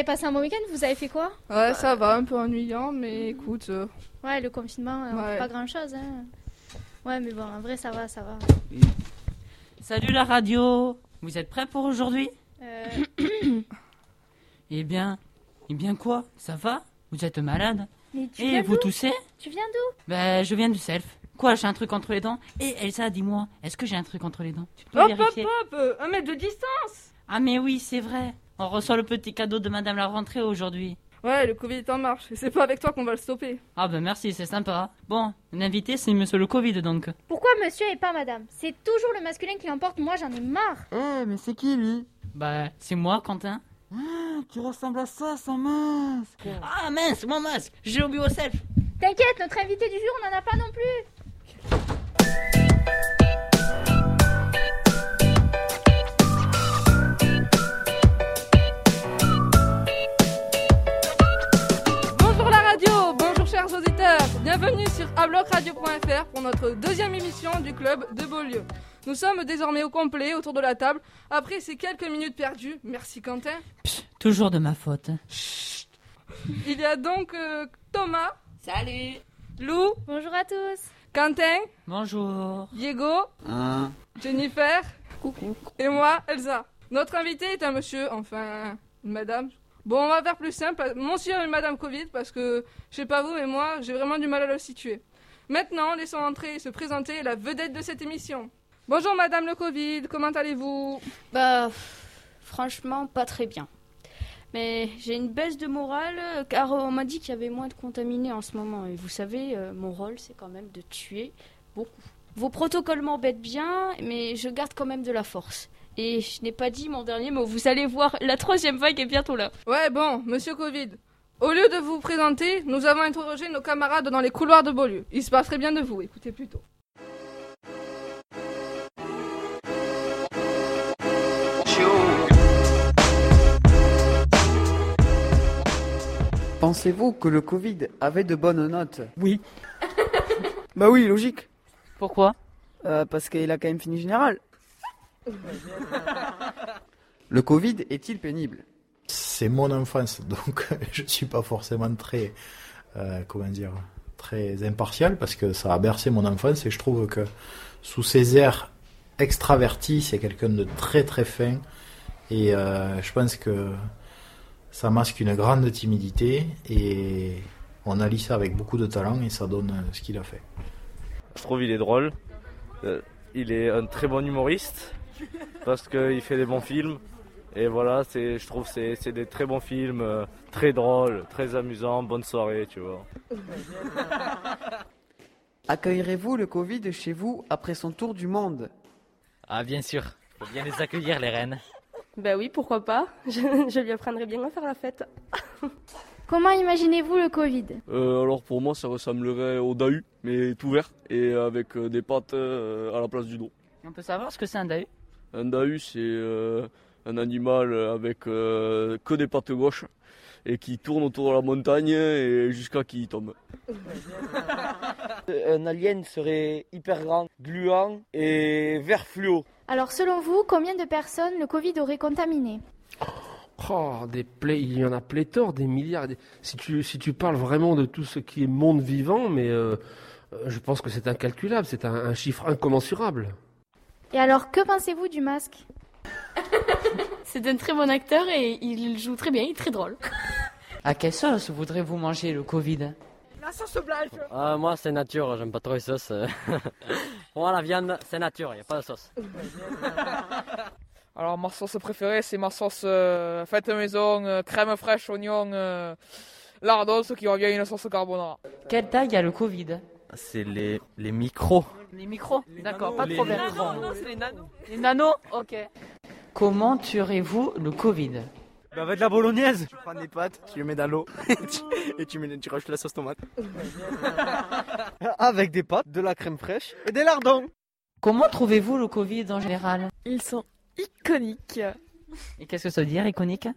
avez passé un bon week-end? Vous avez fait quoi? Ouais, ça va, un peu ennuyant, mais écoute. euh, Ouais, le confinement, euh, on Ouais. fait pas grand-chose. Hein. Ouais, mais bon, en vrai, ça va, ça va. Salut la radio Vous êtes prêts pour aujourd'hui? Euh, Eh bien, eh bien quoi? Ça va? Vous êtes malade? Mais tu Et viens vous d'où? toussez? Tu viens d'où? Ben, je viens du self. Quoi, j'ai un truc entre les dents? Et Elsa, dis-moi, est-ce que j'ai un truc entre les dents? Tu peux Hop, hop, vérifier? hop euh, Un mètre de distance Ah mais oui, c'est vrai. On reçoit le petit cadeau de Madame la rentrée aujourd'hui. Ouais, le Covid est en marche, et c'est pas avec toi qu'on va le stopper. Ah ben merci, c'est sympa. Bon, l'invité c'est Monsieur le Covid donc. Pourquoi monsieur et pas madame? C'est toujours le masculin qui l'emporte, moi j'en ai marre. Eh, mais c'est qui lui? Bah, c'est moi, Quentin. Ah, tu ressembles à ça sans masque. Ah mince, mon masque J'ai oublié au self T'inquiète, notre invité du jour, on n'en a pas non plus. Bienvenue sur ablocradio.fr pour notre deuxième émission du club de Beaulieu. Nous sommes désormais au complet autour de la table, après ces quelques minutes perdues, merci Quentin. Toujours de ma faute. Il y a donc euh, Thomas, Salut Lou, Bonjour à tous. Quentin, Bonjour Diego, Hein Jennifer, et moi, Elsa. Notre invité est un monsieur, enfin, une madame. Bon, on va faire plus simple, monsieur et madame Covid, parce que, je sais pas vous, mais moi, j'ai vraiment du mal à le situer. Maintenant, laissons entrer et se présenter la vedette de cette émission. Bonjour madame le Covid, comment allez-vous? Bah, franchement, pas très bien. Mais j'ai une baisse de morale car on m'a dit qu'il y avait moins de contaminés en ce moment. Et vous savez, euh, mon rôle, c'est quand même de tuer beaucoup. Vos protocoles m'embêtent bien, mais je garde quand même de la force. Et je n'ai pas dit mon dernier mot. Vous allez voir, la troisième vague est bientôt là. Ouais, bon, monsieur Covid. Au lieu de vous présenter, nous avons interrogé nos camarades dans les couloirs de Beaulieu. Il se passerait bien de vous, écoutez plutôt. Pensez-vous que le Covid avait de bonnes notes? Oui. Bah oui, logique. Pourquoi? Euh, parce qu'il a quand même fini général. le Covid est-il pénible? C'est mon enfance, donc je suis pas forcément très, euh, comment dire, très impartial parce que ça a bercé mon enfance et je trouve que sous ses airs extravertis, c'est quelqu'un de très très fin et euh, je pense que ça masque une grande timidité et on allie ça avec beaucoup de talent et ça donne euh, ce qu'il a fait. Je trouve il est drôle. Euh, il est un très bon humoriste parce qu'il fait des bons films. Et voilà, c'est, je trouve que c'est, c'est des très bons films, euh, très drôles, très amusants, bonne soirée, tu vois. Accueillerez-vous le Covid chez vous après son tour du monde? Ah bien sûr, faut bien les accueillir les reines. Bah oui, pourquoi pas? Je, je lui apprendrai bien à faire la fête. Comment imaginez-vous le Covid? Euh, alors pour moi ça ressemblerait au Dahu, mais tout vert et avec euh, des pattes à la place du dos. On peut savoir ce que c'est un Dahu? Un Dahu c'est euh, un animal avec euh, que des pattes gauches et qui tourne autour de la montagne et jusqu'à qu'il tombe. Un alien serait hyper grand, gluant et vert fluo. Alors selon vous, combien de personnes le Covid aurait contaminé? Oh, des il y en a pléthore, des milliards. Si tu, si tu parles vraiment de tout ce qui est monde vivant, mais euh, euh, je pense que c'est incalculable, c'est un, un chiffre incommensurable. Et alors, que pensez-vous du masque C'est un très bon acteur et il joue très bien, il est très drôle. À quelle sauce voudrez-vous manger le Covid La sauce blanche Ah, moi c'est nature, j'aime pas trop les sauces. Pour moi la viande c'est nature, y a pas de sauce. Alors ma sauce préférée c'est ma sauce euh, faite maison, euh, crème fraîche, oignon, euh, lardon, ce qui revient à une sauce carbonara. Quelle taille a le Covid C'est les, les micros. Les micros D'accord, pas de Les problème. nanos, c'est les nanos. Les nanos Ok. Comment tuerez-vous le Covid Bah avec de la bolognaise Tu prends des pâtes, tu les mets dans l'eau et tu, et tu, mets, tu rajoutes la sauce tomate. avec des pâtes, de la crème fraîche et des lardons. Comment trouvez-vous le Covid en général Ils sont iconiques. Et qu'est-ce que ça veut dire, iconique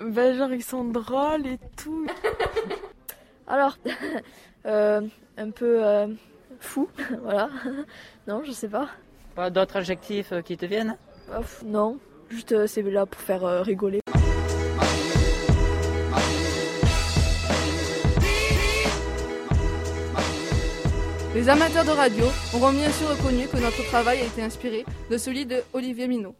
Bah genre ils sont drôles et tout. Alors, euh, un peu euh, fou, voilà. non, je sais pas. Pas d'autres adjectifs euh, qui te viennent? Non, juste euh, c'est là pour faire euh, rigoler. Les amateurs de radio auront bien sûr reconnu que notre travail a été inspiré de celui de Olivier Minot.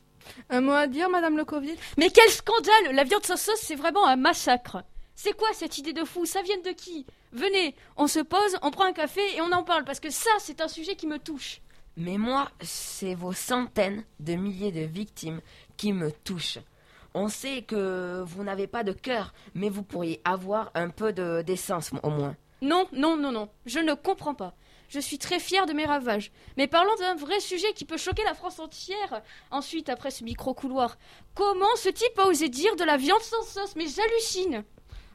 Un mot à dire, Madame Lecoville Mais quel scandale La viande sans sauce, c'est vraiment un massacre. C'est quoi cette idée de fou? Ça vient de qui? Venez, on se pose, on prend un café et on en parle parce que ça, c'est un sujet qui me touche. Mais moi, c'est vos centaines de milliers de victimes qui me touchent. On sait que vous n'avez pas de cœur, mais vous pourriez avoir un peu de d'essence au moins. Non, non, non, non, je ne comprends pas. Je suis très fière de mes ravages. Mais parlons d'un vrai sujet qui peut choquer la France entière. Ensuite, après ce micro-couloir, comment ce type a osé dire de la viande sans sauce? Mais j'hallucine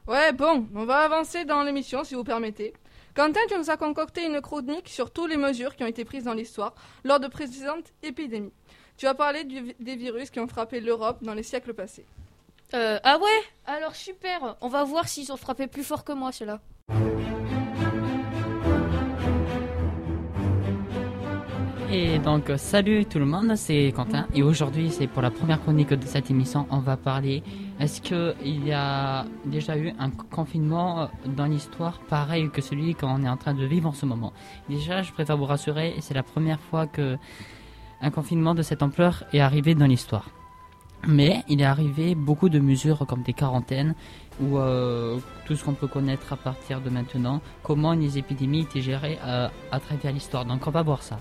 Ouais, bon, on va avancer dans l'émission si vous permettez. Quentin, tu nous as concocté une chronique sur toutes les mesures qui ont été prises dans l'histoire lors de précédentes épidémies. Tu as parlé du- des virus qui ont frappé l'Europe dans les siècles passés. Euh, ah ouais? Alors super, on va voir s'ils ont frappé plus fort que moi, ceux-là. Et donc, salut tout le monde, c'est Quentin. Et aujourd'hui, c'est pour la première chronique de cette émission, on va parler. Est-ce qu'il y a déjà eu un confinement dans l'histoire pareil que celui qu'on est en train de vivre en ce moment? Déjà, je préfère vous rassurer, c'est la première fois que un confinement de cette ampleur est arrivé dans l'histoire. Mais il est arrivé beaucoup de mesures comme des quarantaines ou euh, tout ce qu'on peut connaître à partir de maintenant, comment les épidémies étaient gérées euh, à travers l'histoire. Donc on va voir ça.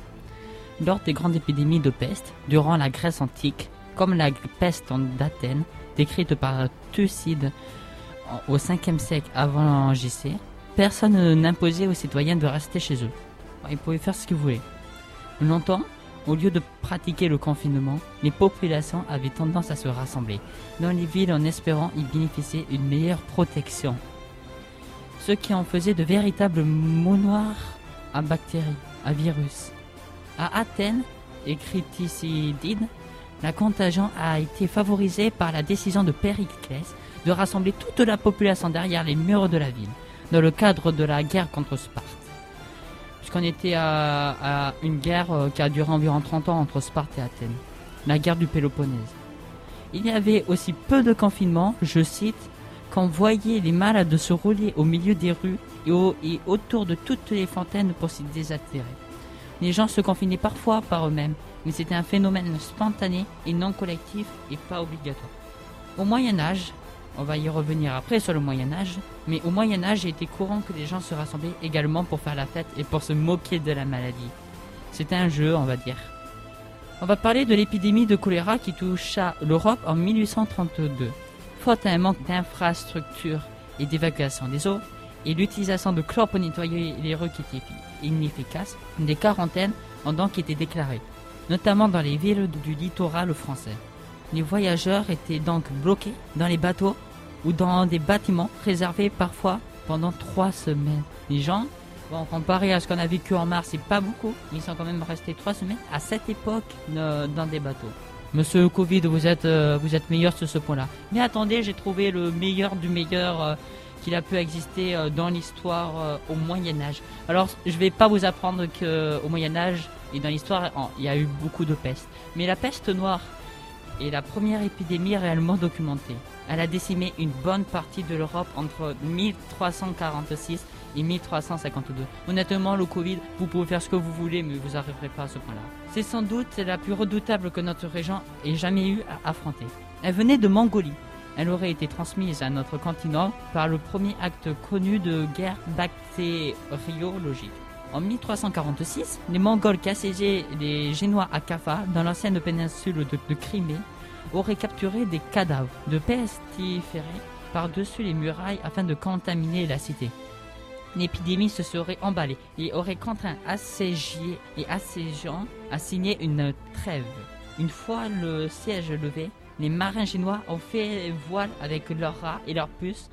Lors des grandes épidémies de peste, durant la Grèce antique, comme la peste d'Athènes, décrite par Thucydide en- au 5e siècle avant JC, personne n'imposait aux citoyens de rester chez eux. Ils pouvaient faire ce qu'ils voulaient. Longtemps, au lieu de pratiquer le confinement, les populations avaient tendance à se rassembler dans les villes en espérant y bénéficier d'une meilleure protection. Ce qui en faisait de véritables mounoirs à bactéries, à virus. À Athènes, écrit Thucydide, la contagion a été favorisée par la décision de Périclès de rassembler toute la population derrière les murs de la ville, dans le cadre de la guerre contre Sparte. Puisqu'on était à, une guerre euh, qui a duré environ 30 ans entre Sparte et Athènes, la guerre du Péloponnèse. Il y avait aussi peu de confinement, je cite, qu'on voyait les malades se rouler au milieu des rues et, et autour de toutes les fontaines pour s'y désaltérer. Les gens se confinaient parfois par eux-mêmes, mais c'était un phénomène spontané et non collectif et pas obligatoire. Au Moyen Âge, on va y revenir après sur le Moyen Âge, mais au Moyen Âge, il était courant que les gens se rassemblaient également pour faire la fête et pour se moquer de la maladie. C'était un jeu, on va dire. On va parler de l'épidémie de choléra qui toucha l'Europe en 1832. Faute à un manque d'infrastructures et d'évacuation des eaux, et l'utilisation de chlore pour nettoyer les rues qui étaient inefficaces, des quarantaines ont donc été déclarées, notamment dans les villes du littoral français. Les voyageurs étaient donc bloqués dans les bateaux ou dans des bâtiments réservés parfois pendant trois semaines. Les gens, bon, comparé à ce qu'on a vécu en mars, c'est pas beaucoup, ils sont quand même restés trois semaines à cette époque euh, dans des bateaux. Monsieur Covid, vous êtes, euh, vous êtes meilleur sur ce point-là. Mais attendez, j'ai trouvé le meilleur du meilleur euh, qu'il a pu exister euh, dans l'histoire euh, au Moyen Âge. Alors, je vais pas vous apprendre qu'au Moyen Âge et dans l'histoire, il y a eu beaucoup de peste. Mais la peste noire est la première épidémie réellement documentée. Elle a décimé une bonne partie de l'Europe entre 1346 et 1352. Honnêtement, le Covid, vous pouvez faire ce que vous voulez, mais vous n'arriverez pas à ce point-là. C'est sans doute la plus redoutable que notre région ait jamais eu à affronter. Elle venait de Mongolie. Elle aurait été transmise à notre continent par le premier acte connu de guerre bactériologique. En 1346, les Mongols qui assiégeaient les Génois à Kaffa, dans l'ancienne péninsule de, Crimée, auraient capturé des cadavres de pestiférés par-dessus les murailles afin de contaminer la cité. L'épidémie se serait emballée et aurait contraint assiégiés et assiégeants à signer une trêve. Une fois le siège levé, les marins génois ont fait voile avec leurs rats et leurs puces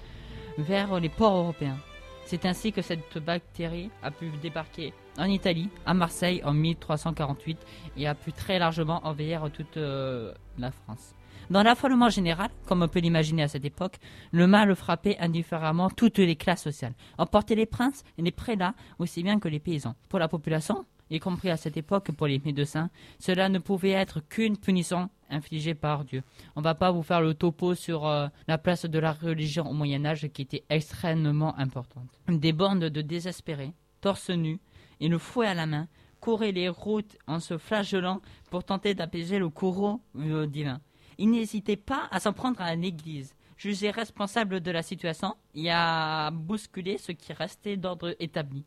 vers les ports européens. C'est ainsi que cette bactérie a pu débarquer en Italie, à Marseille en 1348 et a pu très largement envahir toute euh, la France. Dans l'affolement général, comme on peut l'imaginer à cette époque, le mal frappait indifféremment toutes les classes sociales, emportait les princes et les prélats aussi bien que les paysans. Pour la population, y compris à cette époque pour les médecins, cela ne pouvait être qu'une punition infligée par Dieu. On va pas vous faire le topo sur euh, la place de la religion au Moyen Âge qui était extrêmement importante. Des bandes de désespérés, torse nus et le fouet à la main, couraient les routes en se flagellant pour tenter d'apaiser le courroux euh, divin. Ils n'hésitaient pas à s'en prendre à l'église, jugée responsable de la situation et à bousculer ce qui restait d'ordre établi.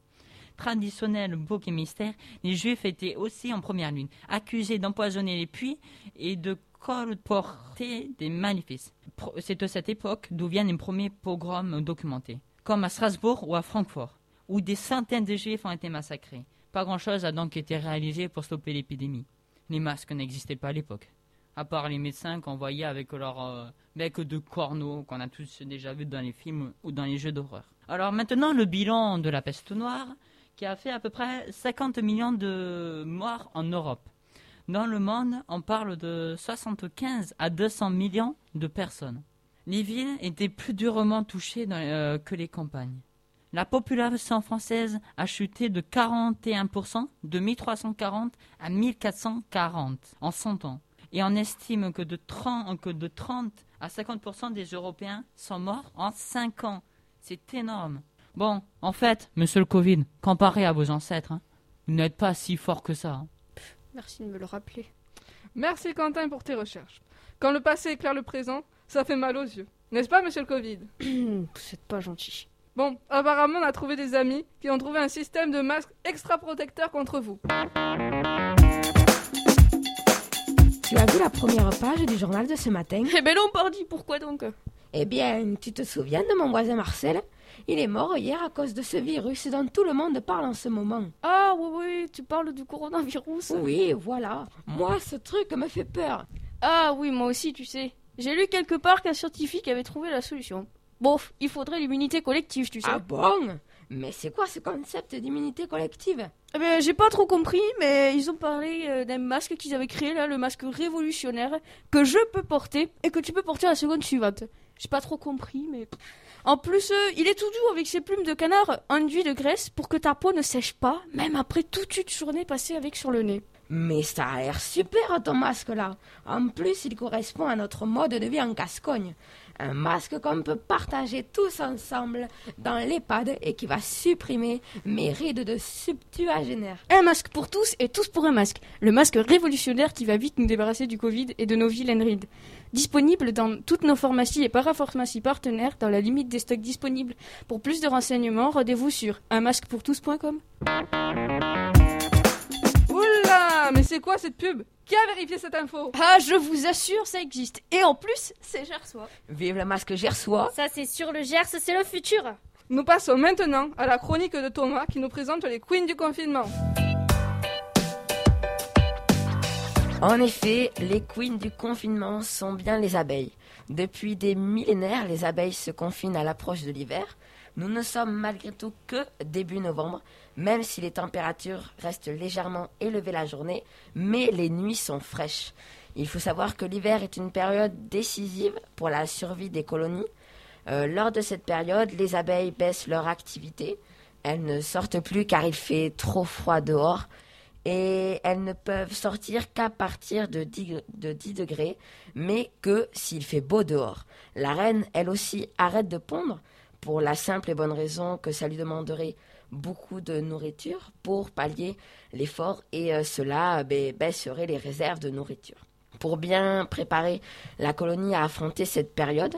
Traditionnel, bouc et mystère, les juifs étaient aussi en première ligne, accusés d'empoisonner les puits et de colporter des maléfices. C'est de cette époque d'où viennent les premiers pogroms documentés, comme à Strasbourg ou à Francfort, où des centaines de juifs ont été massacrés. Pas grand-chose a donc été réalisé pour stopper l'épidémie. Les masques n'existaient pas à l'époque, à part les médecins qu'on voyait avec leur euh, bec de corneau qu'on a tous déjà vu dans les films ou dans les jeux d'horreur. Alors maintenant, le bilan de la peste noire, qui a fait à peu près 50 millions de morts en Europe. Dans le monde, on parle de 75 à 200 millions de personnes. Les villes étaient plus durement touchées euh, que les campagnes. La population française a chuté de 41% de 1340 à 1440 en 100 ans. Et on estime que de 30, que de 30 à 50% des Européens sont morts en 5 ans. C'est énorme. Bon, en fait, monsieur le Covid, comparé à vos ancêtres, hein, vous n'êtes pas si fort que ça. hein. Merci de me le rappeler. Merci Quentin pour tes recherches. Quand le passé éclaire le présent, ça fait mal aux yeux. N'est-ce pas, monsieur le Covid? C'est pas gentil. Bon, apparemment, on a trouvé des amis qui ont trouvé un système de masque extra protecteur contre vous. Tu as vu la première page du journal de ce matin? Eh ben non, pardi, pourquoi donc? Eh bien, tu te souviens de mon voisin Marcel? Il est mort hier à cause de ce virus dont tout le monde parle en ce moment. Ah oui, oui, tu parles du coronavirus Oui, voilà. Moi, ce truc me fait peur. Ah oui, moi aussi, tu sais. J'ai lu quelque part qu'un scientifique avait trouvé la solution. Bon, il faudrait l'immunité collective, tu sais. Ah bon? Mais c'est quoi ce concept d'immunité collective? Eh ben, j'ai pas trop compris, mais ils ont parlé euh, d'un masque qu'ils avaient créé là, le masque révolutionnaire, que je peux porter et que tu peux porter la seconde suivante. J'ai pas trop compris, mais. En plus, euh, il est tout doux avec ses plumes de canard enduits de graisse pour que ta peau ne sèche pas, même après toute une journée passée avec sur le nez. Mais ça a l'air super ton masque là. En plus, il correspond à notre mode de vie en Gascogne. Un masque qu'on peut partager tous ensemble dans l'EHPAD et qui va supprimer mes rides de septuagénaire. Un masque pour tous et tous pour un masque. Le masque révolutionnaire qui va vite nous débarrasser du Covid et de nos vilaines rides. Disponible dans toutes nos pharmacies et parapharmacies partenaires dans la limite des stocks disponibles. Pour plus de renseignements, rendez-vous sur unmasquepourtous.com. C'est quoi cette pub? Qui a vérifié cette info? Ah, je vous assure, ça existe. Et en plus, c'est Gersois. Vive le masque gersois. Ça, c'est sur le Gers, c'est le futur. Nous passons maintenant à la chronique de Thomas qui nous présente les queens du confinement. En effet, les queens du confinement sont bien les abeilles. Depuis des millénaires, les abeilles se confinent à l'approche de l'hiver. Nous ne sommes malgré tout que début novembre, même si les températures restent légèrement élevées la journée, mais les nuits sont fraîches. Il faut savoir que l'hiver est une période décisive pour la survie des colonies. Euh, lors de cette période, les abeilles baissent leur activité. Elles ne sortent plus car il fait trop froid dehors et elles ne peuvent sortir qu'à partir de 10, de 10 degrés, mais que s'il fait beau dehors. La reine, elle aussi, arrête de pondre pour la simple et bonne raison que ça lui demanderait beaucoup de nourriture pour pallier l'effort et euh, cela ben, baisserait les réserves de nourriture. Pour bien préparer la colonie à affronter cette période,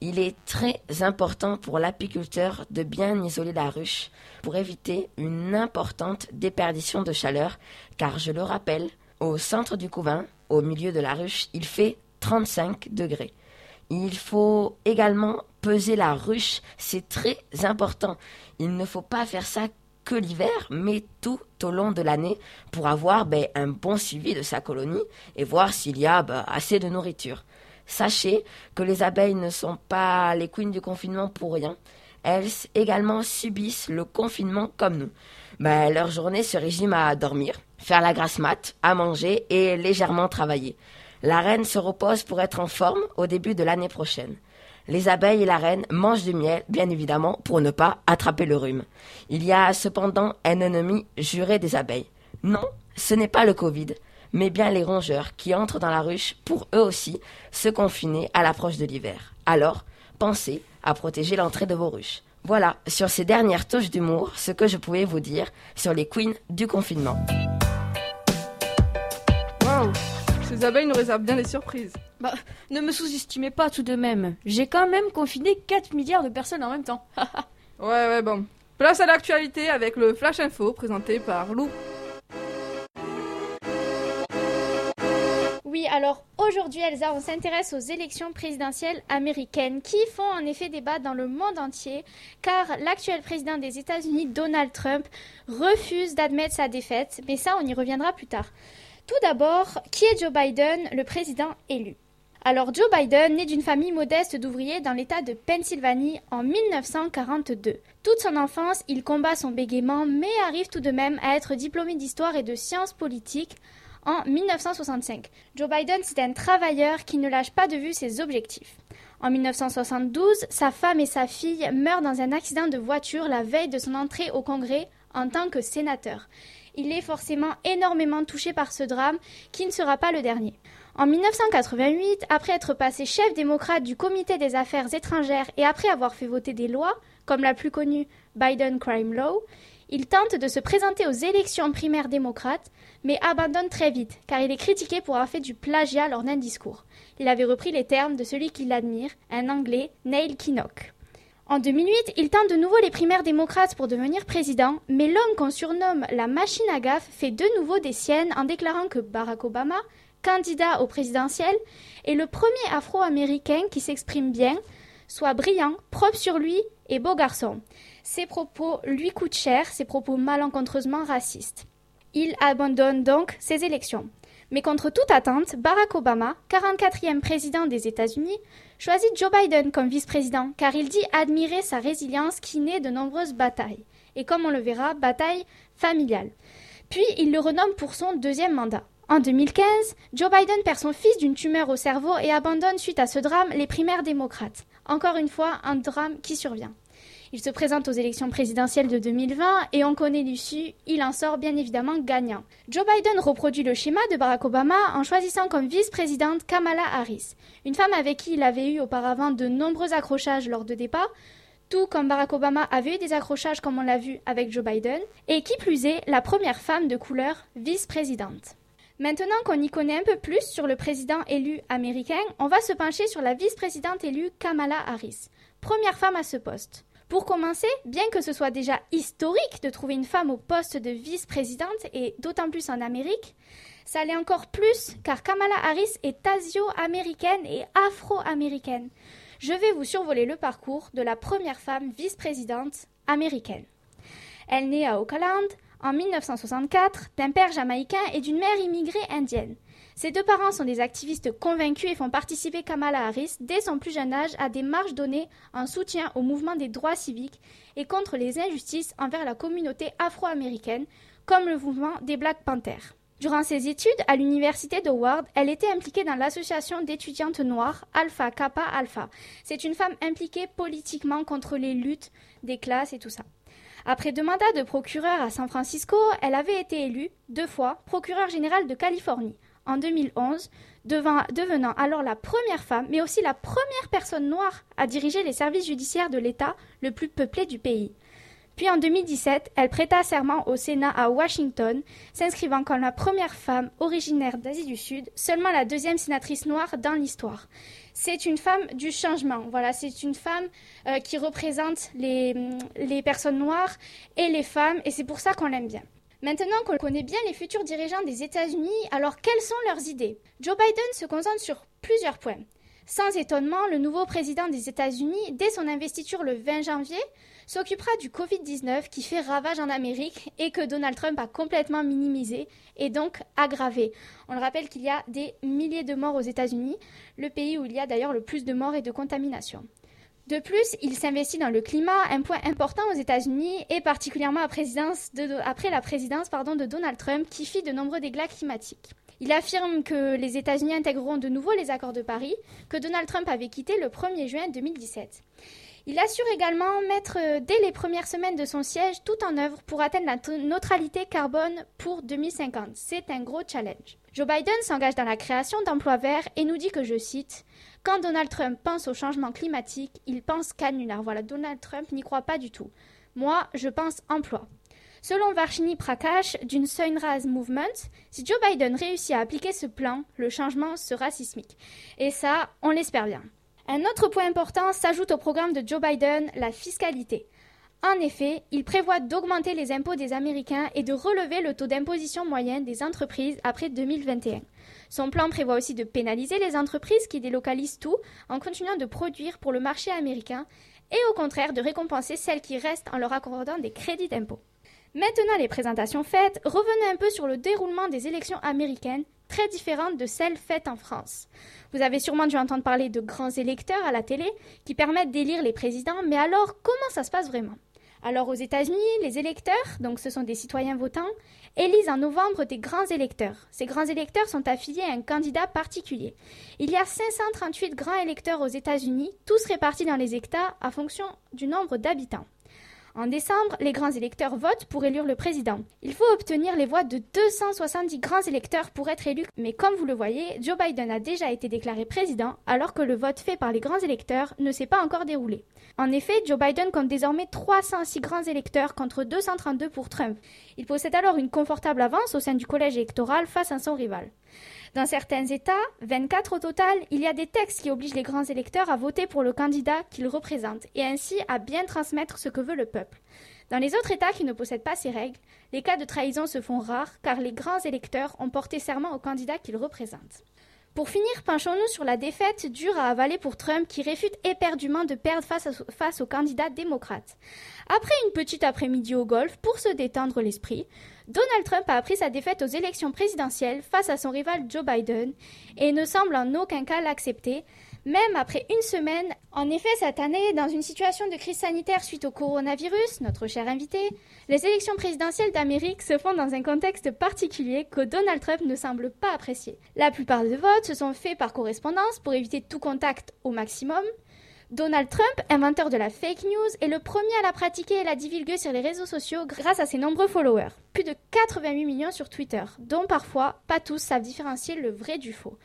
il est très important pour l'apiculteur de bien isoler la ruche pour éviter une importante déperdition de chaleur, car je le rappelle, au centre du couvain, au milieu de la ruche, il fait 35 degrés. Il faut également peser la ruche, c'est très important. Il ne faut pas faire ça que l'hiver, mais tout au long de l'année pour avoir ben, un bon suivi de sa colonie et voir s'il y a ben, assez de nourriture. Sachez que les abeilles ne sont pas les queens du confinement pour rien. Elles également subissent le confinement comme nous. Ben, leur journée se résume à dormir, faire la grasse mat, à manger et légèrement travailler. La reine se repose pour être en forme au début de l'année prochaine. Les abeilles et la reine mangent du miel, bien évidemment, pour ne pas attraper le rhume. Il y a cependant un ennemi juré des abeilles. Non, ce n'est pas le Covid, mais bien les rongeurs qui entrent dans la ruche pour eux aussi se confiner à l'approche de l'hiver. Alors, pensez à protéger l'entrée de vos ruches. Voilà, sur ces dernières touches d'humour, ce que je pouvais vous dire sur les queens du confinement. Ces abeilles nous réservent bien des surprises. Bah, ne me sous-estimez pas tout de même. J'ai quand même confiné 4 milliards de personnes en même temps. ouais, ouais, bon. Place à l'actualité avec le Flash Info présenté par Lou. Oui, alors aujourd'hui, Elsa, on s'intéresse aux élections présidentielles américaines qui font en effet débat dans le monde entier, car l'actuel président des États-Unis, Donald Trump, refuse d'admettre sa défaite, mais ça, on y reviendra plus tard. Tout d'abord, qui est Joe Biden, le président élu? Alors Joe Biden naît d'une famille modeste d'ouvriers dans l'État de Pennsylvanie en 1942. Toute son enfance, il combat son bégaiement, mais arrive tout de même à être diplômé d'histoire et de sciences politiques en 1965. Joe Biden, c'est un travailleur qui ne lâche pas de vue ses objectifs. En 1972, sa femme et sa fille meurent dans un accident de voiture la veille de son entrée au Congrès en tant que sénateur. Il est forcément énormément touché par ce drame qui ne sera pas le dernier. En 1988, après être passé chef démocrate du comité des affaires étrangères et après avoir fait voter des lois, comme la plus connue Biden Crime Law, il tente de se présenter aux élections primaires démocrates, mais abandonne très vite, car il est critiqué pour avoir fait du plagiat lors d'un discours. Il avait repris les termes de celui qu'il admire, un Anglais, Neil Kinnock. En 2008, il tente de nouveau les primaires démocrates pour devenir président, mais l'homme qu'on surnomme la machine à gaffe fait de nouveau des siennes en déclarant que Barack Obama, candidat au présidentiel, est le premier afro-américain qui s'exprime bien, soit brillant, propre sur lui et beau garçon. Ses propos lui coûtent cher, ses propos malencontreusement racistes. Il abandonne donc ses élections. Mais contre toute attente, Barack Obama, 44e président des États-Unis, choisit Joe Biden comme vice-président, car il dit admirer sa résilience qui naît de nombreuses batailles. Et comme on le verra, batailles familiales. Puis il le renomme pour son deuxième mandat. En 2015, Joe Biden perd son fils d'une tumeur au cerveau et abandonne suite à ce drame les primaires démocrates. Encore une fois, un drame qui survient. Il se présente aux élections présidentielles de 2020 et on connaît l'issue, il en sort bien évidemment gagnant. Joe Biden reproduit le schéma de Barack Obama en choisissant comme vice-présidente Kamala Harris, une femme avec qui il avait eu auparavant de nombreux accrochages lors de départ, tout comme Barack Obama avait eu des accrochages comme on l'a vu avec Joe Biden, et qui plus est, la première femme de couleur vice-présidente. Maintenant qu'on y connaît un peu plus sur le président élu américain, on va se pencher sur la vice-présidente élue Kamala Harris, première femme à ce poste. Pour commencer, bien que ce soit déjà historique de trouver une femme au poste de vice-présidente, et d'autant plus en Amérique, ça l'est encore plus car Kamala Harris est asio-américaine et afro-américaine. Je vais vous survoler le parcours de la première femme vice-présidente américaine. Elle naît à Oakland en 1964 d'un père jamaïcain et d'une mère immigrée indienne. Ses deux parents sont des activistes convaincus et font participer Kamala Harris dès son plus jeune âge à des marches données en soutien au mouvement des droits civiques et contre les injustices envers la communauté afro-américaine, comme le mouvement des Black Panthers. Durant ses études à l'université de elle était impliquée dans l'association d'étudiantes noires Alpha Kappa Alpha. C'est une femme impliquée politiquement contre les luttes des classes et tout ça. Après deux mandats de procureur à San Francisco, elle avait été élue deux fois procureur général de Californie en 2011, devenant alors la première femme, mais aussi la première personne noire à diriger les services judiciaires de l'État le plus peuplé du pays. Puis en 2017, elle prêta serment au Sénat à Washington, s'inscrivant comme la première femme originaire d'Asie du Sud, seulement la deuxième sénatrice noire dans l'histoire. C'est une femme du changement. Voilà, c'est une femme euh, qui représente les, les personnes noires et les femmes, et c'est pour ça qu'on l'aime bien. Maintenant qu'on connaît bien les futurs dirigeants des États-Unis, alors quelles sont leurs idées? Joe Biden se concentre sur plusieurs points. Sans étonnement, le nouveau président des États-Unis, dès son investiture le 20 janvier, s'occupera du Covid-19 qui fait ravage en Amérique et que Donald Trump a complètement minimisé et donc aggravé. On le rappelle qu'il y a des milliers de morts aux États-Unis, le pays où il y a d'ailleurs le plus de morts et de contaminations. De plus, il s'investit dans le climat, un point important aux États-Unis et particulièrement après la présidence de Donald Trump qui fit de nombreux dégâts climatiques. Il affirme que les États-Unis intégreront de nouveau les accords de Paris que Donald Trump avait quittés le 1er juin 2017. Il assure également mettre euh, dès les premières semaines de son siège tout en œuvre pour atteindre la neutralité carbone pour 2050. C'est un gros challenge. Joe Biden s'engage dans la création d'emplois verts et nous dit que, je cite, Quand Donald Trump pense au changement climatique, il pense canular. Voilà, Donald Trump n'y croit pas du tout. Moi, je pense emploi. Selon Varshini Prakash d'une Sunrise Movement, si Joe Biden réussit à appliquer ce plan, le changement sera sismique. Et ça, on l'espère bien. Un autre point important s'ajoute au programme de Joe Biden, la fiscalité. En effet, il prévoit d'augmenter les impôts des Américains et de relever le taux d'imposition moyen des entreprises après 2021. Son plan prévoit aussi de pénaliser les entreprises qui délocalisent tout en continuant de produire pour le marché américain et au contraire de récompenser celles qui restent en leur accordant des crédits d'impôt. Maintenant les présentations faites, revenez un peu sur le déroulement des élections américaines, très différentes de celles faites en France. Vous avez sûrement dû entendre parler de grands électeurs à la télé qui permettent d'élire les présidents, mais alors comment ça se passe vraiment? Alors aux États-Unis, les électeurs, donc ce sont des citoyens votants, élisent en novembre des grands électeurs. Ces grands électeurs sont affiliés à un candidat particulier. Il y a 538 grands électeurs aux États-Unis, tous répartis dans les États à fonction du nombre d'habitants. En décembre, les grands électeurs votent pour élire le président. Il faut obtenir les voix de 270 grands électeurs pour être élu, mais comme vous le voyez, Joe Biden a déjà été déclaré président alors que le vote fait par les grands électeurs ne s'est pas encore déroulé. En effet, Joe Biden compte désormais 306 grands électeurs contre 232 pour Trump. Il possède alors une confortable avance au sein du collège électoral face à son rival. Dans certains États, 24 au total, il y a des textes qui obligent les grands électeurs à voter pour le candidat qu'ils représentent et ainsi à bien transmettre ce que veut le peuple. Dans les autres États qui ne possèdent pas ces règles, les cas de trahison se font rares car les grands électeurs ont porté serment au candidat qu'ils représentent. Pour finir, penchons-nous sur la défaite dure à avaler pour Trump qui réfute éperdument de perdre face, face au candidat démocrate. Après une petite après-midi au golf pour se détendre l'esprit, Donald Trump a appris sa défaite aux élections présidentielles face à son rival Joe Biden et ne semble en aucun cas l'accepter, même après une semaine. En effet, cette année, dans une situation de crise sanitaire suite au coronavirus, notre cher invité, les élections présidentielles d'Amérique se font dans un contexte particulier que Donald Trump ne semble pas apprécier. La plupart des votes se sont faits par correspondance pour éviter tout contact au maximum. Donald Trump, inventeur de la fake news, est le premier à la pratiquer et la divulguer sur les réseaux sociaux grâce à ses nombreux followers. Plus de 88 millions sur Twitter, dont parfois pas tous savent différencier le vrai du faux.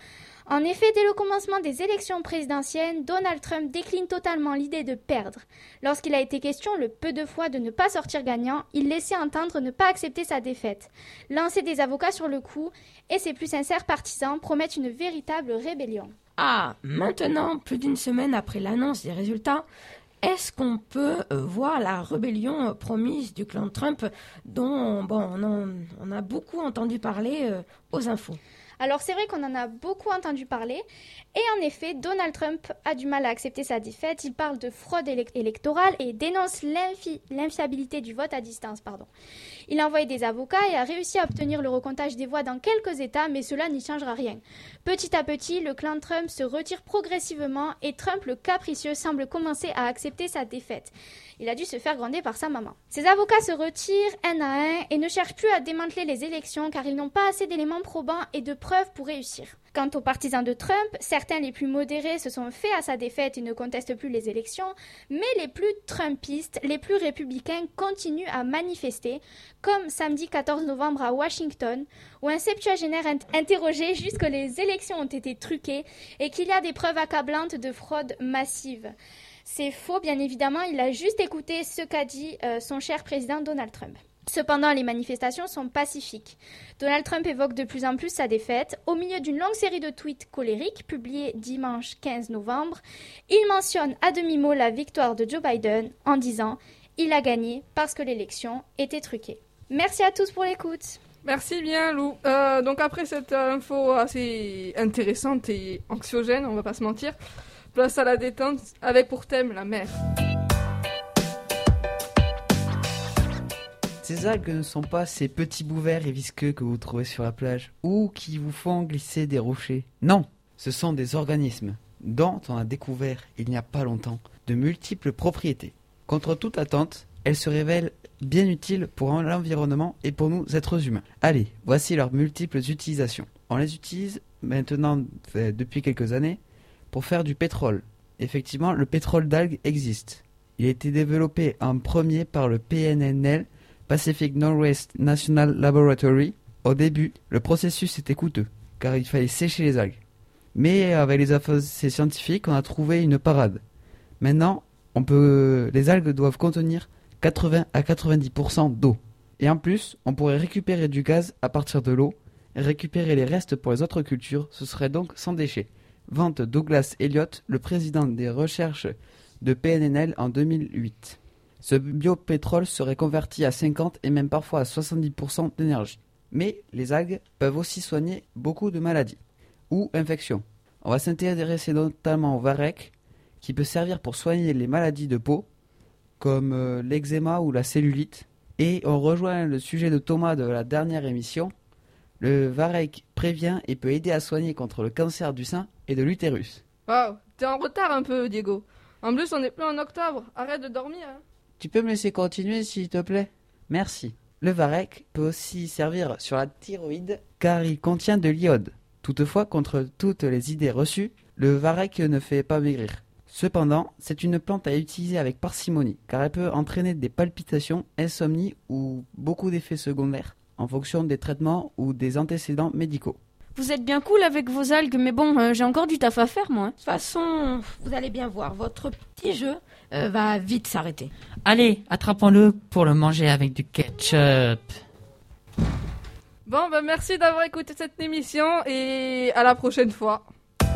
En effet, dès le commencement des élections présidentielles, Donald Trump décline totalement l'idée de perdre. Lorsqu'il a été question le peu de fois de ne pas sortir gagnant, il laissait entendre ne pas accepter sa défaite, lancer des avocats sur le coup, et ses plus sincères partisans promettent une véritable rébellion. Ah, maintenant, plus d'une semaine après l'annonce des résultats, est-ce qu'on peut euh, voir la rébellion euh, promise du clan Trump dont bon, on, a beaucoup entendu parler euh, aux infos? Alors c'est vrai qu'on en a beaucoup entendu parler et en effet Donald Trump a du mal à accepter sa défaite. Il parle de fraude électorale et dénonce l'infiabilité du vote à distance. Pardon. Il a envoyé des avocats et a réussi à obtenir le recomptage des voix dans quelques États mais cela n'y changera rien. Petit à petit, le clan Trump se retire progressivement et Trump le capricieux semble commencer à accepter sa défaite. Il a dû se faire gronder par sa maman. Ses avocats se retirent un à un et ne cherchent plus à démanteler les élections car ils n'ont pas assez d'éléments probants et de preuves pour réussir. Quant aux partisans de Trump, certains les plus modérés se sont faits à sa défaite et ne contestent plus les élections, mais les plus Trumpistes, les plus républicains continuent à manifester, comme samedi 14 novembre à Washington, où un septuagénaire interrogé jusque les élections ont été truquées et qu'il y a des preuves accablantes de fraude massive. C'est faux, bien évidemment, il a juste écouté ce qu'a dit euh, son cher président Donald Trump. Cependant, les manifestations sont pacifiques. Donald Trump évoque de plus en plus sa défaite. Au milieu d'une longue série de tweets colériques publiés dimanche 15 novembre, il mentionne à demi-mot la victoire de Joe Biden en disant Il a gagné parce que l'élection était truquée. Merci à tous pour l'écoute. Merci bien Lou. Euh, donc après cette info assez intéressante et anxiogène, on va pas se mentir, Place à la détente avec pour thème la mer. Ces algues ne sont pas ces petits bouts verts et visqueux que vous trouvez sur la plage ou qui vous font glisser des rochers. Non, ce sont des organismes dont on a découvert il n'y a pas longtemps de multiples propriétés. Contre toute attente, elles se révèlent bien utiles pour l'environnement et pour nous êtres humains. Allez, voici leurs multiples utilisations. On les utilise maintenant depuis quelques années pour faire du pétrole. Effectivement, le pétrole d'algues existe. Il a été développé en premier par le PNNL, Pacific Northwest National Laboratory. Au début, le processus était coûteux, car il fallait sécher les algues. Mais avec les avancées scientifiques, on a trouvé une parade. Maintenant, on peut, les algues doivent contenir 80 à 90% d'eau. Et en plus, on pourrait récupérer du gaz à partir de l'eau récupérer les restes pour les autres cultures, ce serait donc sans déchets. Vente Douglas Elliott, le président des recherches de PNNL en 2008. Ce biopétrole serait converti à 50 et même parfois à 70% d'énergie. Mais les algues peuvent aussi soigner beaucoup de maladies ou infections. On va s'intéresser notamment au varech, qui peut servir pour soigner les maladies de peau, comme euh, l'eczéma ou la cellulite. Et on rejoint le sujet de Thomas de la dernière émission. Le varech prévient et peut aider à soigner contre le cancer du sein et de l'utérus. Waouh, t'es en retard un peu, Diego. En plus, on est plus en octobre. Arrête de dormir. hein. Tu peux me laisser continuer s'il te plaît? Merci. Le varech peut aussi servir sur la thyroïde car il contient de l'iode. Toutefois, contre toutes les idées reçues, le varech ne fait pas maigrir. Cependant, c'est une plante à utiliser avec parcimonie car elle peut entraîner des palpitations, insomnie ou beaucoup d'effets secondaires en fonction des traitements ou des antécédents médicaux. Vous êtes bien cool avec vos algues, mais bon, euh, j'ai encore du taf à faire, moi. De toute façon, vous allez bien voir, votre petit jeu euh, va vite s'arrêter. Allez, attrapons-le pour le manger avec du ketchup. Bon, bah merci d'avoir écouté cette émission et à la prochaine fois.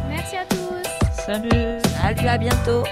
Merci à tous. Salut. Salut, à bientôt.